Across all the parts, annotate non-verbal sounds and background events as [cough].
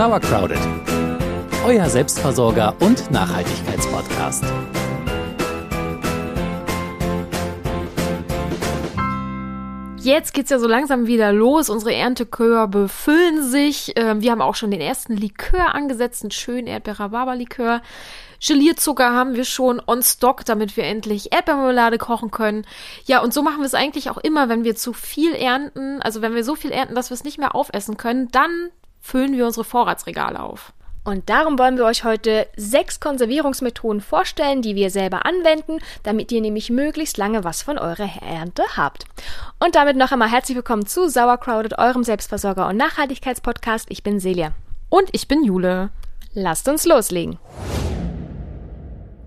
Sauercrowded, euer Selbstversorger und Nachhaltigkeitspodcast. Jetzt geht's ja so langsam wieder los. Unsere Erntekörbe füllen sich. Ähm, wir haben auch schon den ersten Likör angesetzt, einen schönen Erdbeer-Rhabarber-Likör. Gelierzucker haben wir schon on stock, damit wir endlich Erdbeermarmelade kochen können. Ja, und so machen wir es eigentlich auch immer, wenn wir zu viel ernten. Also wenn wir so viel ernten, dass wir es nicht mehr aufessen können, dann füllen wir unsere Vorratsregale auf. Und darum wollen wir euch heute sechs Konservierungsmethoden vorstellen, die wir selber anwenden, damit ihr nämlich möglichst lange was von eurer Ernte habt. Und damit noch einmal herzlich willkommen zu Sauercrowded, eurem Selbstversorger und Nachhaltigkeitspodcast. Ich bin Celia. Und ich bin Jule. Lasst uns loslegen.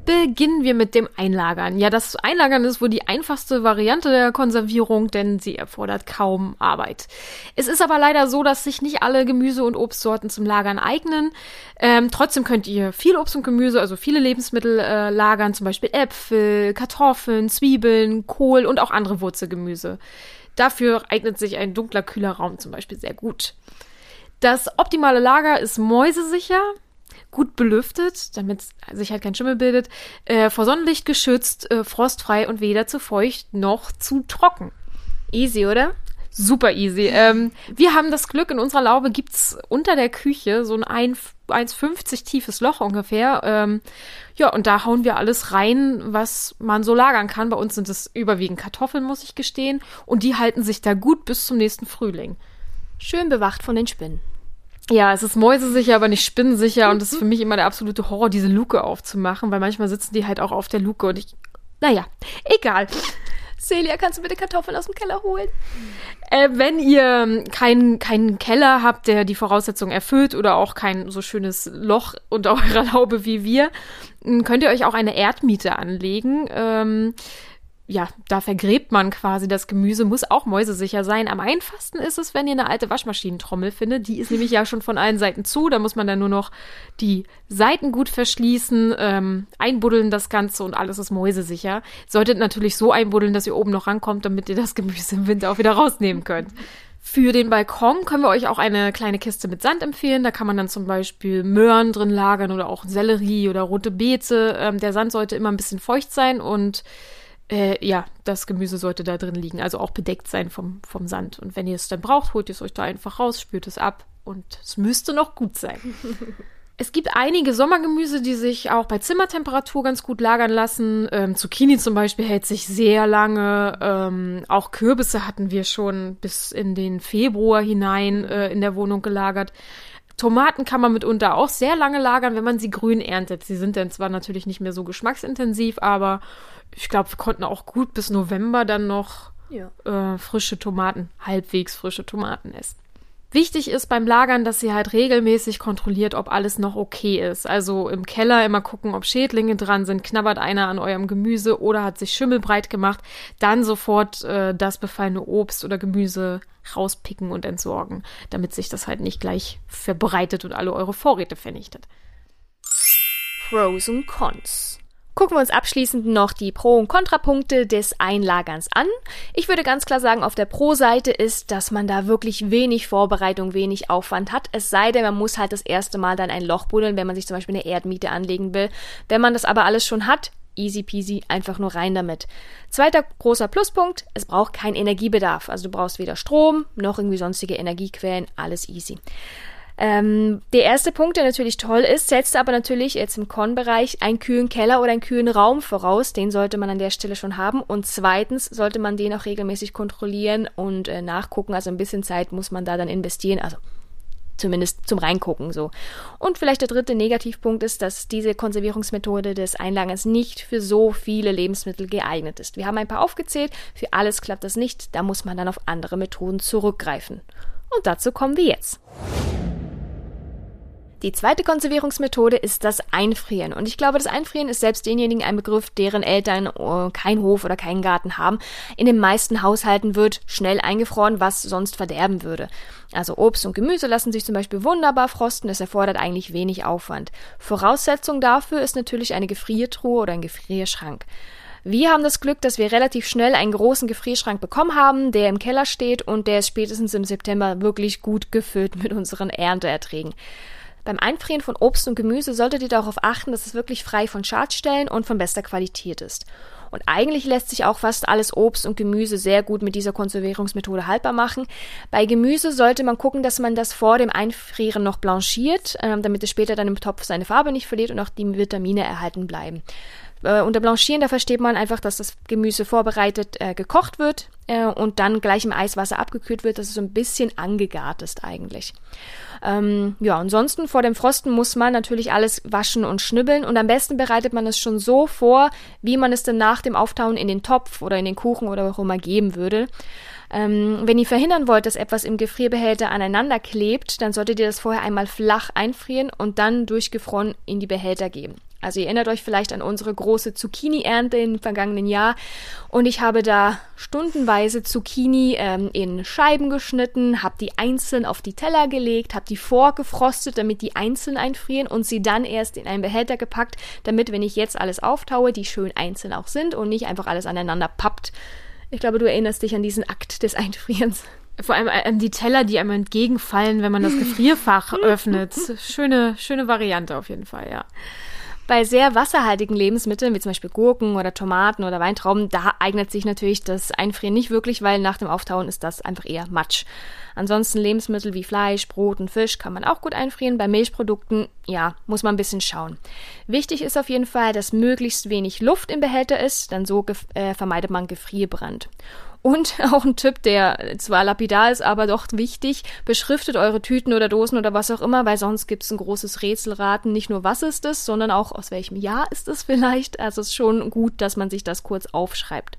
Beginnen wir mit dem Einlagern. Ja, das Einlagern ist wohl die einfachste Variante der Konservierung, denn sie erfordert kaum Arbeit. Es ist aber leider so, dass sich nicht alle Gemüse- und Obstsorten zum Lagern eignen. Ähm, trotzdem könnt ihr viel Obst und Gemüse, also viele Lebensmittel äh, lagern, zum Beispiel Äpfel, Kartoffeln, Zwiebeln, Kohl und auch andere Wurzelgemüse. Dafür eignet sich ein dunkler, kühler Raum zum Beispiel sehr gut. Das optimale Lager ist mäusesicher gut belüftet, damit sich halt kein Schimmel bildet, äh, vor Sonnenlicht geschützt, äh, frostfrei und weder zu feucht noch zu trocken. Easy, oder? Super easy. Ähm, wir haben das Glück, in unserer Laube gibt's unter der Küche so ein 1,50 tiefes Loch ungefähr. Ähm, ja, und da hauen wir alles rein, was man so lagern kann. Bei uns sind es überwiegend Kartoffeln, muss ich gestehen. Und die halten sich da gut bis zum nächsten Frühling. Schön bewacht von den Spinnen. Ja, es ist mäusesicher, aber nicht spinnensicher und das ist für mich immer der absolute Horror, diese Luke aufzumachen, weil manchmal sitzen die halt auch auf der Luke und ich, naja, egal. Celia, kannst du bitte Kartoffeln aus dem Keller holen? Äh, wenn ihr keinen keinen Keller habt, der die Voraussetzungen erfüllt oder auch kein so schönes Loch unter [laughs] eurer Laube wie wir, könnt ihr euch auch eine Erdmiete anlegen. Ähm, ja, da vergräbt man quasi das Gemüse, muss auch mäusesicher sein. Am einfachsten ist es, wenn ihr eine alte Waschmaschinentrommel findet. Die ist nämlich ja schon von allen Seiten zu. Da muss man dann nur noch die Seiten gut verschließen, ähm, einbuddeln das Ganze und alles ist mäusesicher. Solltet natürlich so einbuddeln, dass ihr oben noch rankommt, damit ihr das [laughs] Gemüse im Winter auch wieder rausnehmen könnt. Für den Balkon können wir euch auch eine kleine Kiste mit Sand empfehlen. Da kann man dann zum Beispiel Möhren drin lagern oder auch Sellerie oder rote Beete. Ähm, der Sand sollte immer ein bisschen feucht sein und äh, ja, das Gemüse sollte da drin liegen, also auch bedeckt sein vom, vom Sand. Und wenn ihr es dann braucht, holt ihr es euch da einfach raus, spürt es ab und es müsste noch gut sein. [laughs] Es gibt einige Sommergemüse, die sich auch bei Zimmertemperatur ganz gut lagern lassen. Ähm, Zucchini zum Beispiel hält sich sehr lange. Ähm, auch Kürbisse hatten wir schon bis in den Februar hinein äh, in der Wohnung gelagert. Tomaten kann man mitunter auch sehr lange lagern, wenn man sie grün erntet. Sie sind dann zwar natürlich nicht mehr so geschmacksintensiv, aber ich glaube, wir konnten auch gut bis November dann noch ja. äh, frische Tomaten, halbwegs frische Tomaten essen. Wichtig ist beim Lagern, dass ihr halt regelmäßig kontrolliert, ob alles noch okay ist. Also im Keller immer gucken, ob Schädlinge dran sind, knabbert einer an eurem Gemüse oder hat sich Schimmel breit gemacht. Dann sofort äh, das befallene Obst oder Gemüse rauspicken und entsorgen, damit sich das halt nicht gleich verbreitet und alle eure Vorräte vernichtet. Pros und Cons. Gucken wir uns abschließend noch die Pro- und Kontrapunkte des Einlagerns an. Ich würde ganz klar sagen, auf der Pro-Seite ist, dass man da wirklich wenig Vorbereitung, wenig Aufwand hat. Es sei denn, man muss halt das erste Mal dann ein Loch buddeln, wenn man sich zum Beispiel eine Erdmiete anlegen will. Wenn man das aber alles schon hat, easy peasy, einfach nur rein damit. Zweiter großer Pluspunkt, es braucht keinen Energiebedarf. Also du brauchst weder Strom noch irgendwie sonstige Energiequellen, alles easy. Ähm, der erste Punkt, der natürlich toll ist, setzt aber natürlich jetzt im Con-Bereich einen kühlen Keller oder einen kühlen Raum voraus. Den sollte man an der Stelle schon haben. Und zweitens sollte man den auch regelmäßig kontrollieren und äh, nachgucken. Also ein bisschen Zeit muss man da dann investieren. Also zumindest zum Reingucken so. Und vielleicht der dritte Negativpunkt ist, dass diese Konservierungsmethode des Einlagerns nicht für so viele Lebensmittel geeignet ist. Wir haben ein paar aufgezählt, für alles klappt das nicht, da muss man dann auf andere Methoden zurückgreifen. Und dazu kommen wir jetzt. Die zweite Konservierungsmethode ist das Einfrieren. Und ich glaube, das Einfrieren ist selbst denjenigen ein Begriff, deren Eltern äh, keinen Hof oder keinen Garten haben. In den meisten Haushalten wird schnell eingefroren, was sonst verderben würde. Also Obst und Gemüse lassen sich zum Beispiel wunderbar frosten, es erfordert eigentlich wenig Aufwand. Voraussetzung dafür ist natürlich eine Gefriertruhe oder ein Gefrierschrank. Wir haben das Glück, dass wir relativ schnell einen großen Gefrierschrank bekommen haben, der im Keller steht und der ist spätestens im September wirklich gut gefüllt mit unseren Ernteerträgen. Beim Einfrieren von Obst und Gemüse solltet ihr darauf achten, dass es wirklich frei von Schadstellen und von bester Qualität ist. Und eigentlich lässt sich auch fast alles Obst und Gemüse sehr gut mit dieser Konservierungsmethode haltbar machen. Bei Gemüse sollte man gucken, dass man das vor dem Einfrieren noch blanchiert, äh, damit es später dann im Topf seine Farbe nicht verliert und auch die Vitamine erhalten bleiben. Äh, unter Blanchieren, da versteht man einfach, dass das Gemüse vorbereitet äh, gekocht wird äh, und dann gleich im Eiswasser abgekühlt wird, dass es so ein bisschen angegart ist eigentlich. Ähm, ja, ansonsten vor dem Frosten muss man natürlich alles waschen und schnibbeln und am besten bereitet man es schon so vor, wie man es dann nach dem Auftauen in den Topf oder in den Kuchen oder auch immer geben würde. Ähm, wenn ihr verhindern wollt, dass etwas im Gefrierbehälter aneinander klebt, dann solltet ihr das vorher einmal flach einfrieren und dann durchgefroren in die Behälter geben. Also ihr erinnert euch vielleicht an unsere große Zucchini-Ernte im vergangenen Jahr. Und ich habe da stundenweise Zucchini ähm, in Scheiben geschnitten, habe die einzeln auf die Teller gelegt, habe die vorgefrostet, damit die einzeln einfrieren und sie dann erst in einen Behälter gepackt, damit, wenn ich jetzt alles auftaue, die schön einzeln auch sind und nicht einfach alles aneinander pappt. Ich glaube, du erinnerst dich an diesen Akt des Einfrierens. Vor allem an die Teller, die einem entgegenfallen, wenn man das Gefrierfach [laughs] öffnet. Schöne, schöne Variante auf jeden Fall, ja. Bei sehr wasserhaltigen Lebensmitteln, wie zum Beispiel Gurken oder Tomaten oder Weintrauben, da eignet sich natürlich das Einfrieren nicht wirklich, weil nach dem Auftauen ist das einfach eher Matsch. Ansonsten Lebensmittel wie Fleisch, Brot und Fisch kann man auch gut einfrieren. Bei Milchprodukten, ja, muss man ein bisschen schauen. Wichtig ist auf jeden Fall, dass möglichst wenig Luft im Behälter ist, dann so äh, vermeidet man Gefrierbrand. Und [laughs] auch ein Tipp, der zwar lapidar ist, aber doch wichtig, beschriftet eure Tüten oder Dosen oder was auch immer, weil sonst gibt es ein großes Rätselraten. Nicht nur, was ist es, sondern auch, aus welchem Jahr ist es vielleicht. Also es ist schon gut, dass man sich das kurz aufschreibt.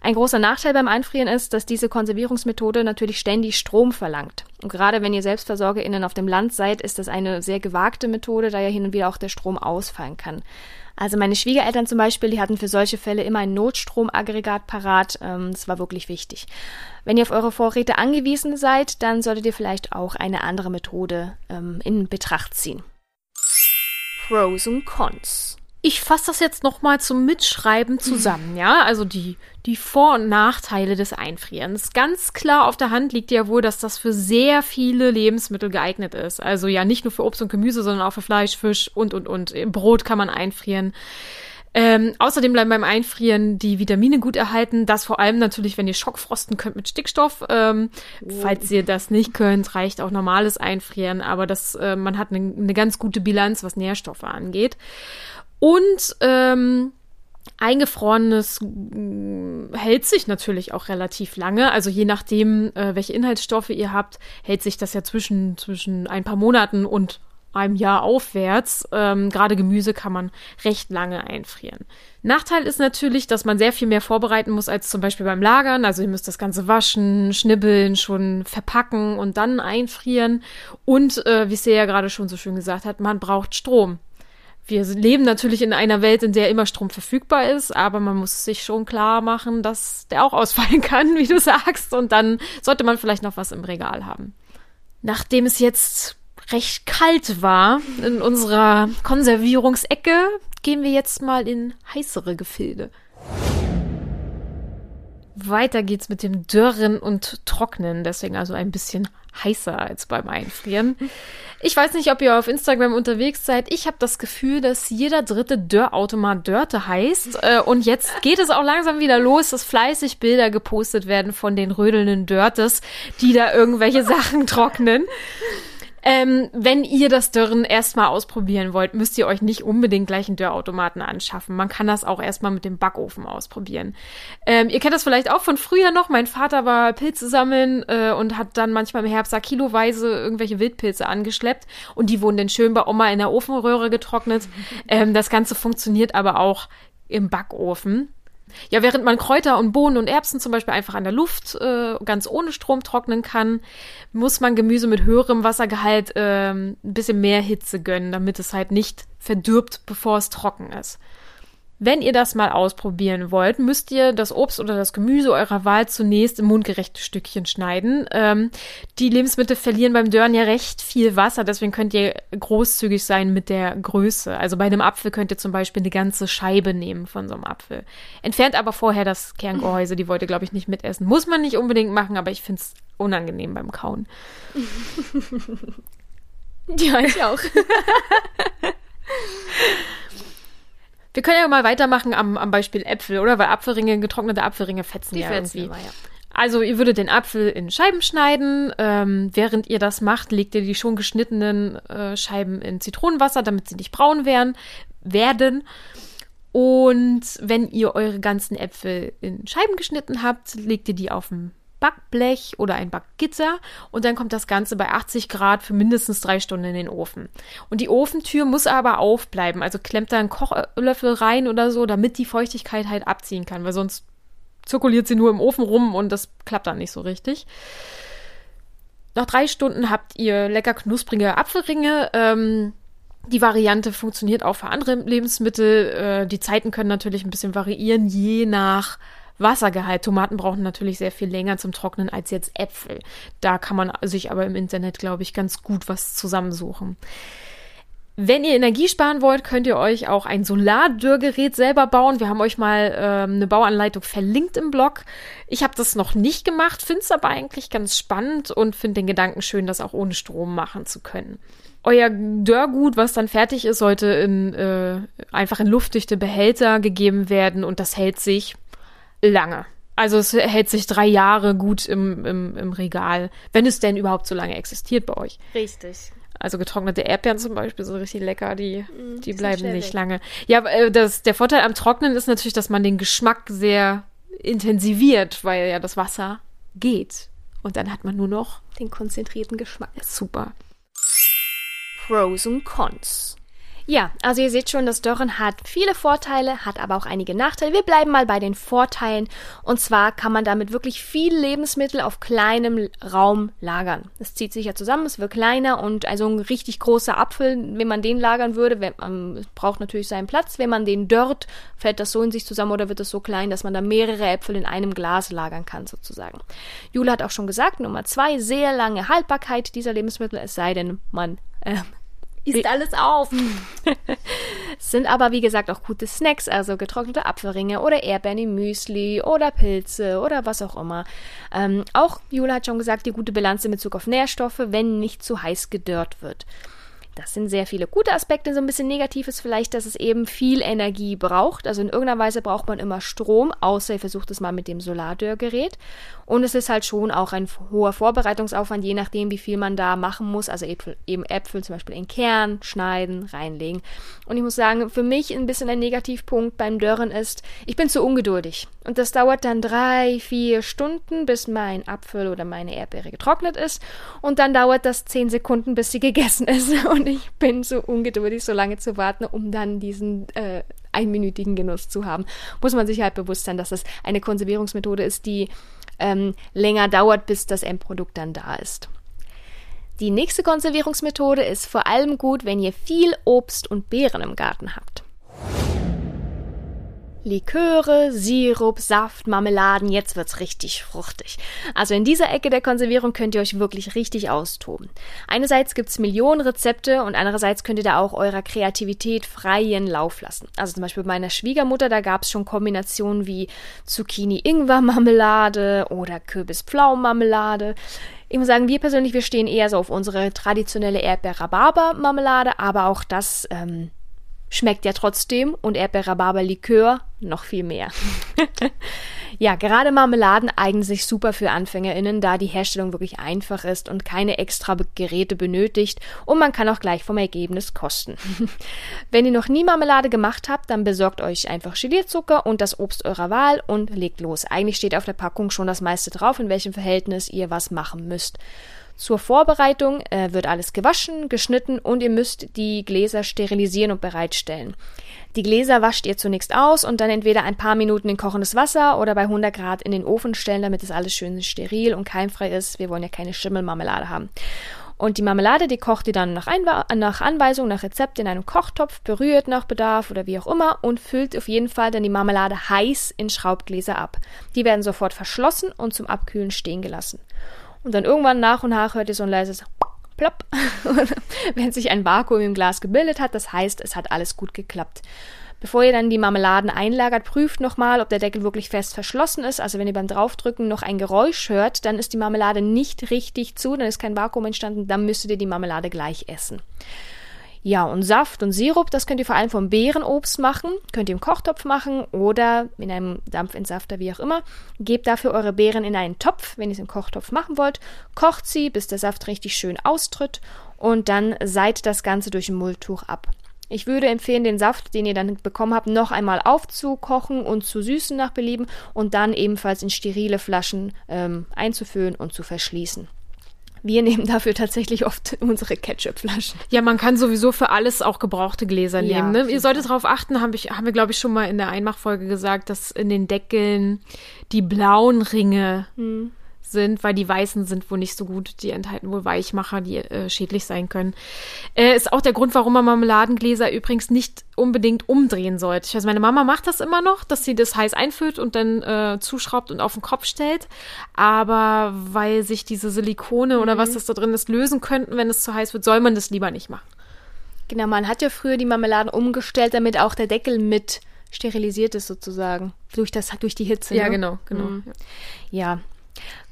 Ein großer Nachteil beim Einfrieren ist, dass diese Konservierungsmethode natürlich ständig Strom verlangt. Und gerade wenn ihr SelbstversorgerInnen auf dem Land seid, ist das eine sehr gewagte Methode, da ja hin und wieder auch der Strom ausfallen kann. Also meine Schwiegereltern zum Beispiel, die hatten für solche Fälle immer ein Notstromaggregat parat. Ähm, das war wirklich wichtig. Wenn ihr auf eure Vorräte angewiesen seid, dann solltet ihr vielleicht auch eine andere Methode ähm, in Betracht ziehen. Pros und Cons ich fasse das jetzt noch mal zum Mitschreiben zusammen, ja? Also die, die Vor- und Nachteile des Einfrierens. Ganz klar auf der Hand liegt ja wohl, dass das für sehr viele Lebensmittel geeignet ist. Also ja, nicht nur für Obst und Gemüse, sondern auch für Fleisch, Fisch und, und, und. Brot kann man einfrieren. Ähm, außerdem bleiben beim Einfrieren die Vitamine gut erhalten. Das vor allem natürlich, wenn ihr Schockfrosten könnt mit Stickstoff. Ähm, oh. Falls ihr das nicht könnt, reicht auch normales Einfrieren. Aber das, äh, man hat eine ne ganz gute Bilanz, was Nährstoffe angeht. Und ähm, eingefrorenes hält sich natürlich auch relativ lange. Also je nachdem, äh, welche Inhaltsstoffe ihr habt, hält sich das ja zwischen, zwischen ein paar Monaten und einem Jahr aufwärts. Ähm, Gerade Gemüse kann man recht lange einfrieren. Nachteil ist natürlich, dass man sehr viel mehr vorbereiten muss als zum Beispiel beim Lagern. Also ihr müsst das Ganze waschen, schnibbeln, schon verpacken und dann einfrieren. Und äh, wie Sea ja gerade schon so schön gesagt hat, man braucht Strom wir leben natürlich in einer Welt, in der immer Strom verfügbar ist, aber man muss sich schon klar machen, dass der auch [laughs] ausfallen kann, wie du sagst, und dann sollte man vielleicht noch was im Regal haben. Nachdem es jetzt recht kalt war in unserer Konservierungsecke, gehen wir jetzt mal in heißere Gefilde. Weiter geht's mit dem Dörren und Trocknen, deswegen also ein bisschen heißer als beim Einfrieren. Ich weiß nicht, ob ihr auf Instagram unterwegs seid. Ich habe das Gefühl, dass jeder dritte Dörrautomat Dörte heißt. [laughs] Äh, und jetzt geht es auch langsam wieder los, dass fleißig Bilder gepostet werden von den rödelnden Dörtes, die da irgendwelche Sachen trocknen. Ähm, wenn ihr das Dörren erstmal ausprobieren wollt, müsst ihr euch nicht unbedingt gleich einen Dörrautomaten anschaffen. Man kann das auch erstmal mit dem Backofen ausprobieren. Ähm, ihr kennt das vielleicht auch von früher noch. Mein Vater war Pilze sammeln äh, und hat dann manchmal im Herbst kiloweise irgendwelche Wildpilze angeschleppt und die wurden dann schön bei Oma in der Ofenröhre getrocknet. [laughs] Ähm, das Ganze funktioniert aber auch im Backofen. Ja, während man Kräuter und Bohnen und Erbsen zum Beispiel einfach an der Luft äh, ganz ohne Strom trocknen kann, muss man Gemüse mit höherem Wassergehalt äh, ein bisschen mehr Hitze gönnen, damit es halt nicht verdirbt, bevor es trocken ist. Wenn ihr das mal ausprobieren wollt, müsst ihr das Obst oder das Gemüse eurer Wahl zunächst in mundgerechte Stückchen schneiden. Ähm, die Lebensmittel verlieren beim Dörren ja recht viel Wasser, deswegen könnt ihr großzügig sein mit der Größe. Also bei einem Apfel könnt ihr zum Beispiel eine ganze Scheibe nehmen von so einem Apfel. Entfernt aber vorher das Kerngehäuse, die wollt ihr, glaube ich, nicht mitessen. Muss man nicht unbedingt machen, aber ich finde es unangenehm beim Kauen. Ja, ich auch. [laughs] Wir können ja mal weitermachen am, am Beispiel Äpfel, oder? Weil Apfelringe, getrocknete Apfelringe fetzen Die ja fetzen irgendwie. immer, ja. Also ihr würdet den Apfel in Scheiben schneiden. Ähm, während ihr das macht, legt ihr die schon geschnittenen äh, Scheiben in Zitronenwasser, damit sie nicht braun werden. werden. Und wenn ihr eure ganzen Äpfel in Scheiben geschnitten habt, legt ihr die auf ein Backblech oder ein Backgitter und dann kommt das Ganze bei 80 Grad für mindestens drei Stunden in den Ofen. Und die Ofentür muss aber aufbleiben, also klemmt da einen Kochlöffel rein oder so, damit die Feuchtigkeit halt abziehen kann, weil sonst zirkuliert sie nur im Ofen rum und das klappt dann nicht so richtig. Nach drei Stunden habt ihr lecker knusprige Apfelringe. Ähm, die Variante funktioniert auch für andere Lebensmittel. Äh, die Zeiten können natürlich ein bisschen variieren, je nach Wassergehalt. Tomaten brauchen natürlich sehr viel länger zum Trocknen als jetzt Äpfel. Da kann man sich aber im Internet, glaube ich, ganz gut was zusammensuchen. Wenn ihr Energie sparen wollt, könnt ihr euch auch ein Solardürrgerät selber bauen. Wir haben euch mal ähm, eine Bauanleitung verlinkt im Blog. Ich habe das noch nicht gemacht, finde es aber eigentlich ganz spannend und finde den Gedanken schön, das auch ohne Strom machen zu können. Euer Dörrgut, was dann fertig ist, sollte in, äh, einfach in luftdichte Behälter gegeben werden und das hält sich lange. Also es hält sich drei Jahre gut im, im, im Regal, wenn es denn überhaupt so lange existiert bei euch. Richtig. Also getrocknete Erdbeeren zum Beispiel sind richtig lecker, die, die sind bleiben nicht lange. Ja, äh, das, der Vorteil am Trocknen ist natürlich, dass man den Geschmack sehr intensiviert, weil ja das Wasser geht. Und dann hat man nur noch Den konzentrierten Geschmack. super. Pros und Cons. Ja, also ihr seht schon, das Dörren hat viele Vorteile, hat aber auch einige Nachteile. Wir bleiben mal bei den Vorteilen. Und zwar kann man damit wirklich viel Lebensmittel auf kleinem Raum lagern. Es zieht sich ja zusammen, es wird kleiner und also ein richtig großer Apfel, wenn man den lagern würde, wenn, ähm, braucht natürlich seinen Platz. Wenn man den dörrt, fällt das so in sich zusammen oder wird es so klein, dass man da mehrere Äpfel in einem Glas lagern kann, sozusagen. Jule hat auch schon gesagt, Nummer zwei, sehr lange Haltbarkeit dieser Lebensmittel, es sei denn, man äh, Ist alles auf. [laughs] sind aber wie gesagt auch gute Snacks, also getrocknete Apfelringe oder Erdbeeren im Müsli oder Pilze oder was auch immer. Ähm, auch Jule hat schon gesagt, die gute Bilanz in Bezug auf Nährstoffe, wenn nicht zu heiß gedörrt wird. Das sind sehr viele gute Aspekte. So ein bisschen negativ ist vielleicht, dass es eben viel Energie braucht. Also in irgendeiner Weise braucht man immer Strom, außer ihr versucht es mal mit dem Solardörrgerät. Und es ist halt schon auch ein hoher Vorbereitungsaufwand, je nachdem, wie viel man da machen muss. Also Äpfel, eben Äpfel zum Beispiel in Kern schneiden, reinlegen. Und ich muss sagen, für mich ein bisschen ein Negativpunkt beim Dörren ist, ich bin zu ungeduldig. Und das dauert dann drei, vier Stunden, bis mein Apfel oder meine Erdbeere getrocknet ist. Und dann dauert das zehn Sekunden, bis sie gegessen ist. [laughs] Und ich bin so ungeduldig, so lange zu warten, um dann diesen äh, einminütigen Genuss zu haben. Muss man sich halt bewusst sein, dass das eine Konservierungsmethode ist, die ähm, länger dauert, bis das Endprodukt dann da ist. Die nächste Konservierungsmethode ist vor allem gut, wenn ihr viel Obst und Beeren im Garten habt. Liköre, Sirup, Saft, Marmeladen, jetzt wird's richtig fruchtig. Also in dieser Ecke der Konservierung könnt ihr euch wirklich richtig austoben. Einerseits gibt's Millionen Rezepte und andererseits könnt ihr da auch eurer Kreativität freien Lauf lassen. Also zum Beispiel bei meiner Schwiegermutter, da gab's schon Kombinationen wie Zucchini-Ingwer-Marmelade oder Kürbis-Pflaumenmarmelade. Ich muss sagen, wir persönlich, wir stehen eher so auf unsere traditionelle Erdbeer-Rhabarber-Marmelade, aber auch das ähm, schmeckt ja trotzdem und Erdbeer-Rhabarber-Likör noch viel mehr. [laughs] ja, gerade Marmeladen eignen sich super für AnfängerInnen, da die Herstellung wirklich einfach ist und keine extra Geräte benötigt und man kann auch gleich vom Ergebnis kosten. [laughs] Wenn ihr noch nie Marmelade gemacht habt, dann besorgt euch einfach Gelierzucker und das Obst eurer Wahl und legt los. Eigentlich steht auf der Packung schon das meiste drauf, in welchem Verhältnis ihr was machen müsst. Zur Vorbereitung äh, wird alles gewaschen, geschnitten und ihr müsst die Gläser sterilisieren und bereitstellen. Die Gläser wascht ihr zunächst aus und dann entweder ein paar Minuten in kochendes Wasser oder bei 100 Grad in den Ofen stellen, damit es alles schön steril und keimfrei ist. Wir wollen ja keine Schimmelmarmelade haben. Und die Marmelade, die kocht ihr dann nach, Einwa nach Anweisung, nach Rezept in einem Kochtopf, berührt nach Bedarf oder wie auch immer und füllt auf jeden Fall dann die Marmelade heiß in Schraubgläser ab. Die werden sofort verschlossen und zum Abkühlen stehen gelassen. Und dann irgendwann nach und nach hört ihr so ein leises Plopp, [laughs] wenn sich ein Vakuum im Glas gebildet hat. Das heißt, es hat alles gut geklappt. Bevor ihr dann die Marmeladen einlagert, prüft nochmal, ob der Deckel wirklich fest verschlossen ist. Also wenn ihr beim Draufdrücken noch ein Geräusch hört, dann ist die Marmelade nicht richtig zu, dann ist kein Vakuum entstanden, dann müsstet ihr die Marmelade gleich essen. Ja, und Saft und Sirup, das könnt ihr vor allem vom Beerenobst machen. Könnt ihr im Kochtopf machen oder in einem Dampfentsafter, wie auch immer. Gebt dafür eure Beeren in einen Topf, wenn ihr es im Kochtopf machen wollt. Kocht sie, bis der Saft richtig schön austritt und dann seit das Ganze durch ein Mulltuch ab. Ich würde empfehlen, den Saft, den ihr dann bekommen habt, noch einmal aufzukochen und zu süßen nach Belieben und dann ebenfalls in sterile Flaschen ähm, einzufüllen und zu verschließen. Wir nehmen dafür tatsächlich oft unsere Ketchupflaschen. Ja, man kann sowieso für alles auch gebrauchte Gläser Ja, nehmen. Ne? Ihr solltet darauf achten, hab ich, haben wir, glaube ich, schon mal in der Einmachfolge gesagt, dass in den Deckeln die blauen Ringe sind, weil die weißen sind wohl nicht so gut. Die enthalten wohl Weichmacher, die äh, schädlich sein können. Äh, ist auch der Grund, warum man Marmeladengläser übrigens nicht unbedingt umdrehen sollte. Ich weiß, meine Mama macht das immer noch, dass sie das heiß einfüllt und dann äh, zuschraubt und auf den Kopf stellt. Aber weil sich diese Silikone oder was das da drin ist, lösen könnten, wenn es zu heiß wird, soll man das lieber nicht machen. Genau, man hat ja früher die Marmeladen umgestellt, damit auch der Deckel mit sterilisiert ist sozusagen. Durch, das, durch die Hitze. Ja, ne? genau, genau. Mhm. Ja.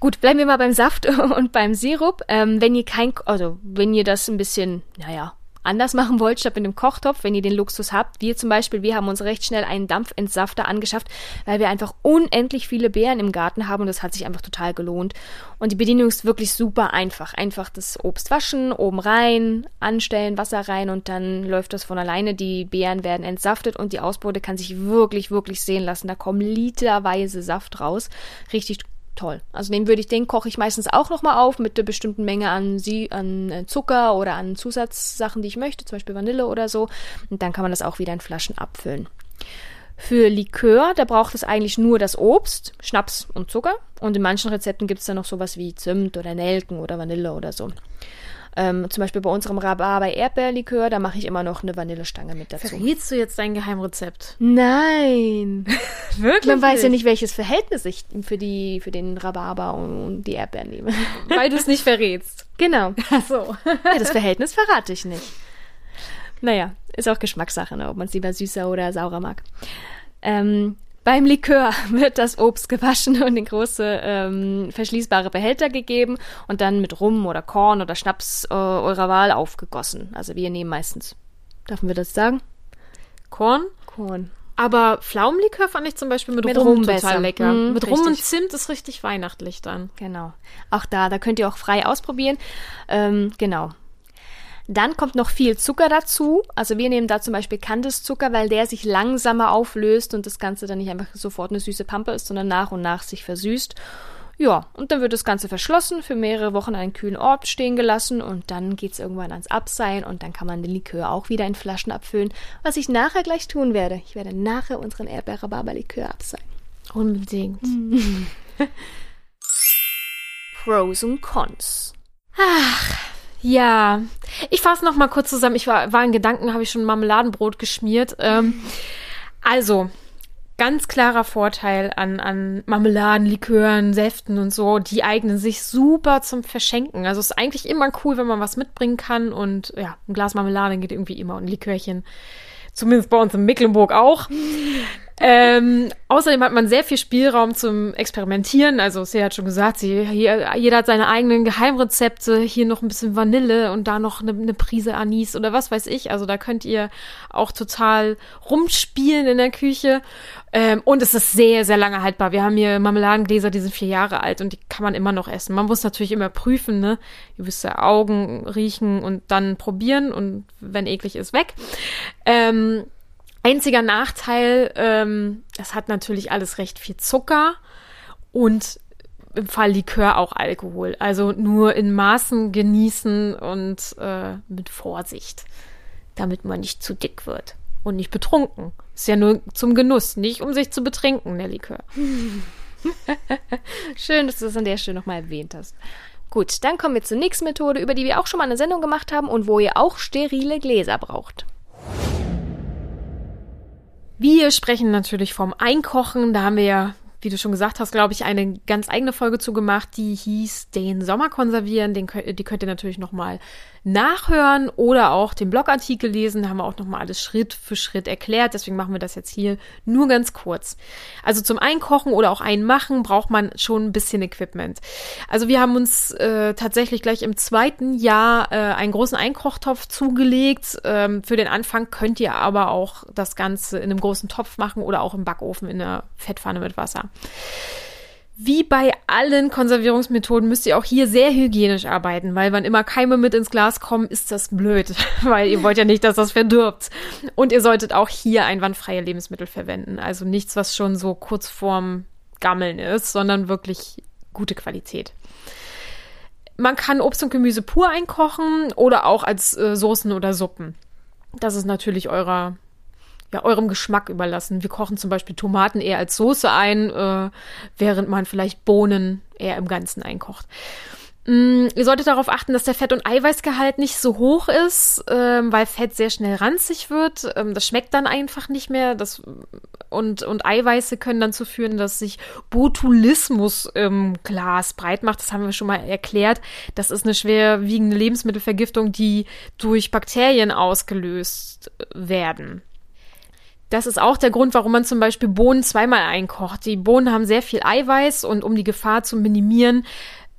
Gut, bleiben wir mal beim Saft [laughs] und beim Sirup. Ähm, wenn ihr kein, also wenn ihr das ein bisschen, naja, anders machen wollt, statt mit einem Kochtopf, wenn ihr den Luxus habt. Wir zum Beispiel, wir haben uns recht schnell einen Dampfentsafter angeschafft, weil wir einfach unendlich viele Beeren im Garten haben und das hat sich einfach total gelohnt. Und die Bedienung ist wirklich super einfach. Einfach das Obst waschen, oben rein, anstellen, Wasser rein und dann läuft das von alleine. Die Beeren werden entsaftet und die Ausbeute kann sich wirklich, wirklich sehen lassen. Da kommen literweise Saft raus. Richtig toll. Also den würde ich, den koche ich meistens auch nochmal auf mit einer bestimmten Menge an, Sie an äh, Zucker oder an Zusatzsachen, die ich möchte, zum Beispiel Vanille oder so. Und dann kann man das auch wieder in Flaschen abfüllen. Für Likör, da braucht es eigentlich nur das Obst, Schnaps und Zucker. Und in manchen Rezepten gibt es dann noch sowas wie Zimt oder Nelken oder Vanille oder so. Ähm, zum Beispiel bei unserem Rhabarber-Erdbeerlikör, da mache ich immer noch eine Vanillestange mit dazu. Verrätst du jetzt dein Geheimrezept? Nein! [laughs] Wirklich? Man weiß ja nicht, welches Verhältnis ich für, die, für den Rhabarber und die Erdbeeren nehme. [laughs] Weil du es nicht verrätst. genau. Ach so. [laughs] Ja, das Verhältnis verrate ich nicht. Naja, ist auch Geschmackssache, ne, ob man es lieber süßer oder saurer mag. Ähm, beim Likör [laughs] wird das Obst gewaschen und in große ähm, verschließbare Behälter gegeben und dann mit Rum oder Korn oder Schnaps äh, eurer Wahl aufgegossen. Also wir nehmen meistens. Dürfen wir das sagen? Korn. Korn. Aber Pflaumenlikör fand ich zum Beispiel mit, Mit Rum, Rum total besser. lecker. Mhm, mit Rum und richtig. Zimt ist richtig weihnachtlich dann. Genau. Auch da, da könnt ihr auch frei ausprobieren. Ähm, genau. Dann kommt noch viel Zucker dazu. Also wir nehmen da zum Beispiel Kandiszucker, weil der sich langsamer auflöst und das Ganze dann nicht einfach sofort eine süße Pampe ist, sondern nach und nach sich versüßt. Ja, und dann wird das Ganze verschlossen, für mehrere Wochen an einen kühlen Ort stehen gelassen und dann geht's irgendwann ans Abseilen und dann kann man den Likör auch wieder in Flaschen abfüllen, was ich nachher gleich tun werde. Ich werde nachher unseren Erdbeer-Rhabarber-Likör abseilen. Unbedingt. [laughs] Pros und Cons. Ja, ich fasse noch mal kurz zusammen. Ich war, war in Gedanken, habe ich schon Marmeladenbrot geschmiert. Ähm, also, ganz klarer Vorteil an, an Marmeladen, Likören, Säften und so. Die eignen sich super zum Verschenken. Also, es ist eigentlich immer cool, wenn man was mitbringen kann. Und ja, ein Glas Marmelade geht irgendwie immer und ein Likörchen. Zumindest bei uns in Mecklenburg auch. Ähm, außerdem hat man sehr viel Spielraum zum Experimentieren. Also, sie hat schon gesagt, sie, jeder hat seine eigenen Geheimrezepte. Hier noch ein bisschen Vanille und da noch eine, eine Prise Anis oder was weiß ich. Also, da könnt ihr auch total rumspielen in der Küche. Ähm, und es ist sehr, sehr lange haltbar. Wir haben hier Marmeladengläser, die sind vier Jahre alt und die kann man immer noch essen. Man muss natürlich immer prüfen, ne? Ihr wisst ja, Augen riechen und dann probieren und wenn eklig ist, weg. Ähm, Einziger Nachteil, ähm, es hat natürlich alles recht viel Zucker und im Fall Likör auch Alkohol. Also nur in Maßen genießen und äh, mit Vorsicht, damit man nicht zu dick wird und nicht betrunken. Ist ja nur zum Genuss, nicht um sich zu betrinken, der Likör. [laughs] Schön, dass du das an der Stelle nochmal erwähnt hast. Gut, dann kommen wir zur nächsten Methode, über die wir auch schon mal eine Sendung gemacht haben und wo ihr auch sterile Gläser braucht. Wir sprechen natürlich vom Einkochen. Da haben wir ja wie du schon gesagt hast, glaube ich, eine ganz eigene Folge zugemacht, die hieß Den Sommer konservieren. Den, die könnt ihr natürlich nochmal nachhören oder auch den Blogartikel lesen. Da haben wir auch nochmal alles Schritt für Schritt erklärt. Deswegen machen wir das jetzt hier nur ganz kurz. Also zum Einkochen oder auch Einmachen braucht man schon ein bisschen Equipment. Also wir haben uns äh, tatsächlich gleich im zweiten Jahr äh, einen großen Einkochtopf zugelegt. Ähm, für den Anfang könnt ihr aber auch das Ganze in einem großen Topf machen oder auch im Backofen in einer Fettpfanne mit Wasser. Wie bei allen Konservierungsmethoden müsst ihr auch hier sehr hygienisch arbeiten, weil wann immer Keime mit ins Glas kommen, ist das blöd, [laughs] weil ihr wollt ja nicht, dass das verdirbt. Und ihr solltet auch hier einwandfreie Lebensmittel verwenden, also nichts, was schon so kurz vorm Gammeln ist, sondern wirklich gute Qualität. Man kann Obst und Gemüse pur einkochen oder auch als äh, Soßen oder Suppen. Das ist natürlich eurer ja, eurem Geschmack überlassen. Wir kochen zum Beispiel Tomaten eher als Soße ein, äh, während man vielleicht Bohnen eher im Ganzen einkocht. Mm, ihr solltet darauf achten, dass der Fett- und Eiweißgehalt nicht so hoch ist, ähm, weil Fett sehr schnell ranzig wird. Ähm, das schmeckt dann einfach nicht mehr. Das, und, und Eiweiße können dann zu führen, dass sich Botulismus im Glas breit macht. Das haben wir schon mal erklärt. Das ist eine schwerwiegende Lebensmittelvergiftung, die durch Bakterien ausgelöst werden. Das ist auch der Grund, warum man zum Beispiel Bohnen zweimal einkocht. Die Bohnen haben sehr viel Eiweiß und um die Gefahr zu minimieren,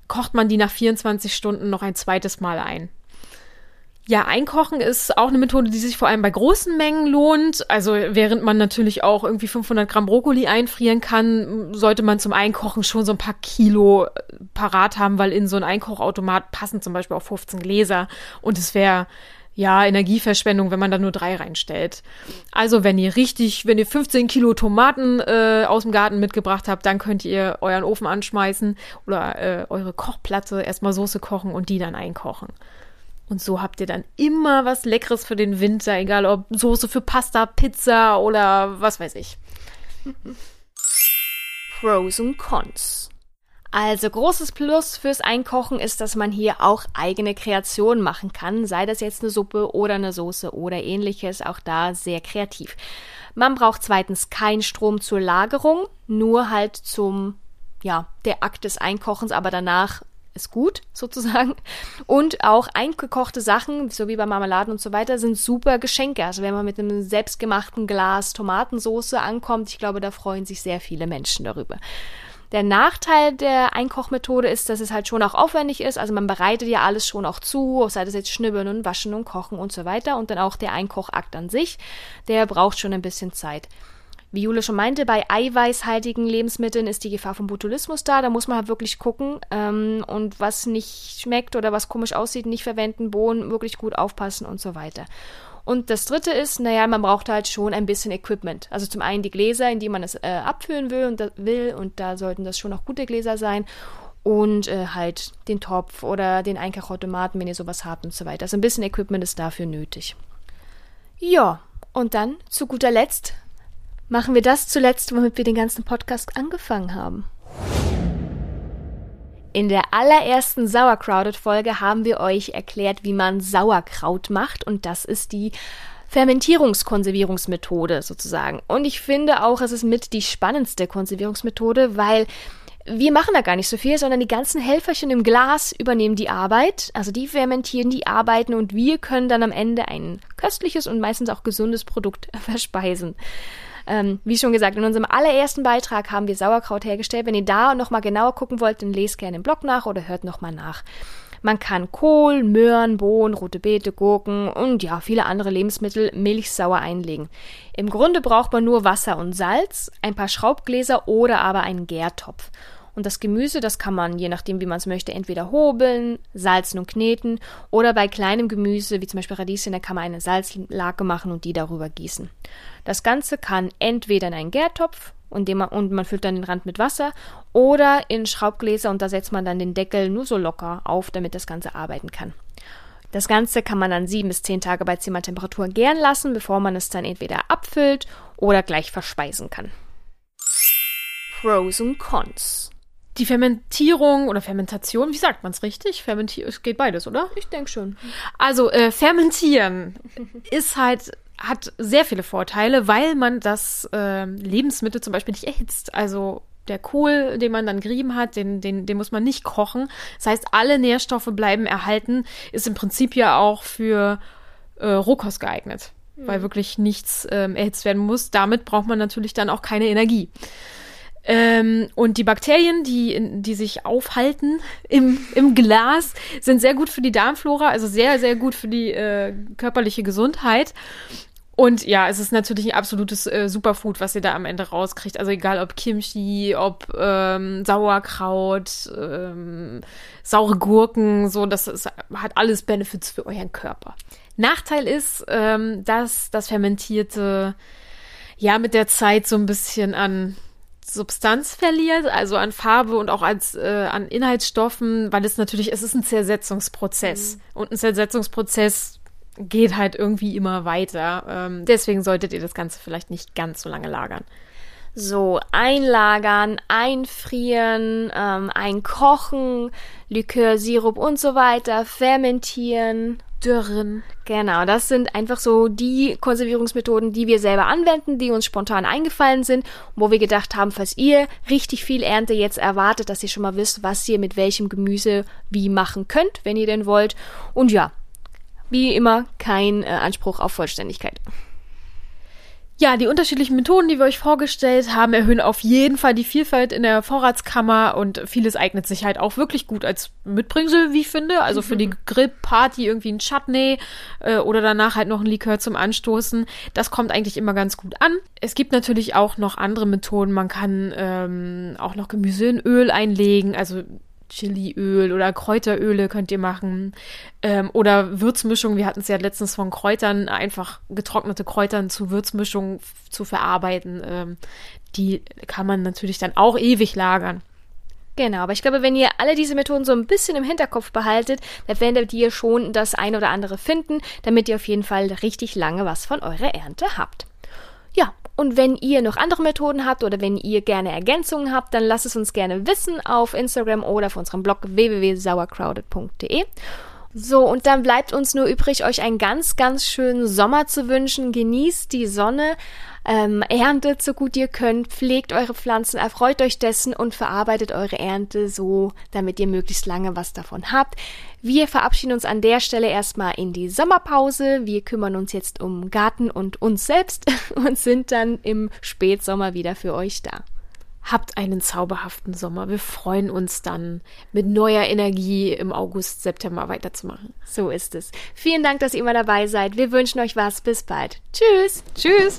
kocht man die nach 24 Stunden noch ein zweites Mal ein. Ja, Einkochen ist auch eine Methode, die sich vor allem bei großen Mengen lohnt. Also während man natürlich auch irgendwie 500 Gramm Brokkoli einfrieren kann, sollte man zum Einkochen schon so ein paar Kilo parat haben, weil in so ein Einkochautomat passen zum Beispiel auch 15 Gläser und es wäre ja, Energieverschwendung, wenn man da nur drei reinstellt. Also wenn ihr richtig, wenn ihr 15 Kilo Tomaten äh, aus dem Garten mitgebracht habt, dann könnt ihr euren Ofen anschmeißen oder äh, eure Kochplatte erstmal Soße kochen und die dann einkochen. Und so habt ihr dann immer was Leckeres für den Winter, egal ob Soße für Pasta, Pizza oder was weiß ich. Pros und Cons. Also großes Plus fürs Einkochen ist, dass man hier auch eigene Kreationen machen kann, sei das jetzt eine Suppe oder eine Soße oder ähnliches, auch da sehr kreativ. Man braucht zweitens keinen Strom zur Lagerung, nur halt zum, ja, der Akt des Einkochens, aber danach ist gut, [laughs] sozusagen. Und auch eingekochte Sachen, so wie bei Marmeladen und so weiter, sind super Geschenke. Also wenn man mit einem selbstgemachten Glas Tomatensoße ankommt, ich glaube, da freuen sich sehr viele Menschen darüber. Der Nachteil der Einkochmethode ist, dass es halt schon auch aufwendig ist. Also man bereitet ja alles schon auch zu, sei das jetzt Schnibbeln und Waschen und Kochen und so weiter. Und dann auch der Einkochakt an sich, der braucht schon ein bisschen Zeit. Wie Jule schon meinte, bei eiweißhaltigen Lebensmitteln ist die Gefahr vom Botulismus da. Da muss man halt wirklich gucken ähm, und was nicht schmeckt oder was komisch aussieht, nicht verwenden, Bohnen wirklich gut aufpassen und so weiter. Und das dritte ist, naja, man braucht halt schon ein bisschen Equipment. Also zum einen die Gläser, in die man es äh, abfüllen will und, da, will und da sollten das schon auch gute Gläser sein. Und äh, halt den Topf oder den Einkochautomaten, wenn ihr sowas habt und so weiter. Also ein bisschen Equipment ist dafür nötig. Ja, und dann zu guter Letzt machen wir das zuletzt, womit wir den ganzen Podcast angefangen haben. In der allerersten Sauercrowded-Folge haben wir euch erklärt, wie man Sauerkraut macht und das ist die Fermentierungskonservierungsmethode sozusagen. Und ich finde auch, es ist mit die spannendste Konservierungsmethode, weil wir machen da gar nicht so viel, sondern die ganzen Helferchen im Glas übernehmen die Arbeit, also die fermentieren, die arbeiten und wir können dann am Ende ein köstliches und meistens auch gesundes Produkt [laughs] verspeisen. Ähm, wie schon gesagt, in unserem allerersten Beitrag haben wir Sauerkraut hergestellt. Wenn ihr da nochmal genauer gucken wollt, dann lest gerne im Blog nach oder hört nochmal nach. Man kann Kohl, Möhren, Bohnen, rote Beete, Gurken und ja, viele andere Lebensmittel milchsauer einlegen. Im Grunde braucht man nur Wasser und Salz, ein paar Schraubgläser oder aber einen Gärtopf. Und das Gemüse, das kann man, je nachdem wie man es möchte, entweder hobeln, salzen und kneten oder bei kleinem Gemüse, wie zum Beispiel Radieschen, da kann man eine Salzlake machen und die darüber gießen. Das Ganze kann entweder in einen Gärtopf und, man, und man füllt dann den Rand mit Wasser oder in Schraubgläser und da setzt man dann den Deckel nur so locker auf, damit das Ganze arbeiten kann. Das Ganze kann man dann sieben bis zehn Tage bei Zimmertemperatur gären lassen, bevor man es dann entweder abfüllt oder gleich verspeisen kann. Pros und Cons. Die Fermentierung oder Fermentation, wie sagt man es richtig? Fermentieren, es geht beides, oder? Ich denke schon. Also äh, fermentieren ist halt hat sehr viele Vorteile, weil man das äh, Lebensmittel zum Beispiel nicht erhitzt. Also der Kohl, den man dann gerieben hat, den, den, den muss man nicht kochen. Das heißt, alle Nährstoffe bleiben erhalten. Ist im Prinzip ja auch für äh, Rohkost geeignet, mhm. weil wirklich nichts ähm, erhitzt werden muss. Damit braucht man natürlich dann auch keine Energie. Ähm, und die Bakterien, die, die sich aufhalten im, im Glas, sind sehr gut für die Darmflora, also sehr, sehr gut für die äh, körperliche Gesundheit. Und ja, es ist natürlich ein absolutes äh, Superfood, was ihr da am Ende rauskriegt. Also egal ob Kimchi, ob ähm, Sauerkraut, ähm, saure Gurken, so, das ist, hat alles Benefits für euren Körper. Nachteil ist, ähm, dass das Fermentierte ja mit der Zeit so ein bisschen an Substanz verliert, also an Farbe und auch als äh, an Inhaltsstoffen, weil es natürlich, es ist ein Zersetzungsprozess. Mhm. Und ein Zersetzungsprozess geht halt irgendwie immer weiter. Ähm, deswegen solltet ihr das Ganze vielleicht nicht ganz so lange lagern. So, einlagern, einfrieren, ähm, einkochen, Likör, Sirup und so weiter, fermentieren. Dürren. Genau, das sind einfach so die Konservierungsmethoden, die wir selber anwenden, die uns spontan eingefallen sind, wo wir gedacht haben, falls ihr richtig viel Ernte jetzt erwartet, dass ihr schon mal wisst, was ihr mit welchem Gemüse wie machen könnt, wenn ihr denn wollt. Und ja, wie immer kein äh, Anspruch auf Vollständigkeit. Ja, die unterschiedlichen Methoden, die wir euch vorgestellt haben, erhöhen auf jeden Fall die Vielfalt in der Vorratskammer und vieles eignet sich halt auch wirklich gut als Mitbringsel, wie ich finde. Also für die mhm. Grillparty irgendwie ein Chutney äh, oder danach halt noch ein Likör zum Anstoßen. Das kommt eigentlich immer ganz gut an. Es gibt natürlich auch noch andere Methoden. Man kann ähm, auch noch Gemüse in Öl einlegen. Also Chiliöl oder Kräuteröle könnt ihr machen. Ähm, oder Würzmischung. Wir hatten es ja letztens von Kräutern, einfach getrocknete Kräutern zu Würzmischung zu verarbeiten. Ähm, die kann man natürlich dann auch ewig lagern. Genau, aber ich glaube, wenn ihr alle diese Methoden so ein bisschen im Hinterkopf behaltet, dann werdet ihr schon das ein oder andere finden, damit ihr auf jeden Fall richtig lange was von eurer Ernte habt. Und wenn ihr noch andere Methoden habt oder wenn ihr gerne Ergänzungen habt, dann lasst es uns gerne wissen auf Instagram oder auf unserem Blog www.sauercrowded.de. So, und dann bleibt uns nur übrig, euch einen ganz, ganz schönen Sommer zu wünschen. Genießt die Sonne, ähm, erntet so gut ihr könnt, pflegt eure Pflanzen, erfreut euch dessen und verarbeitet eure Ernte so, damit ihr möglichst lange was davon habt. Wir verabschieden uns an der Stelle erstmal in die Sommerpause. Wir kümmern uns jetzt um Garten und uns selbst [laughs] und sind dann im Spätsommer wieder für euch da. Habt einen zauberhaften Sommer. Wir freuen uns dann mit neuer Energie im August, September weiterzumachen. So ist es. Vielen Dank, dass ihr immer dabei seid. Wir wünschen euch was. Bis bald. Tschüss. Tschüss.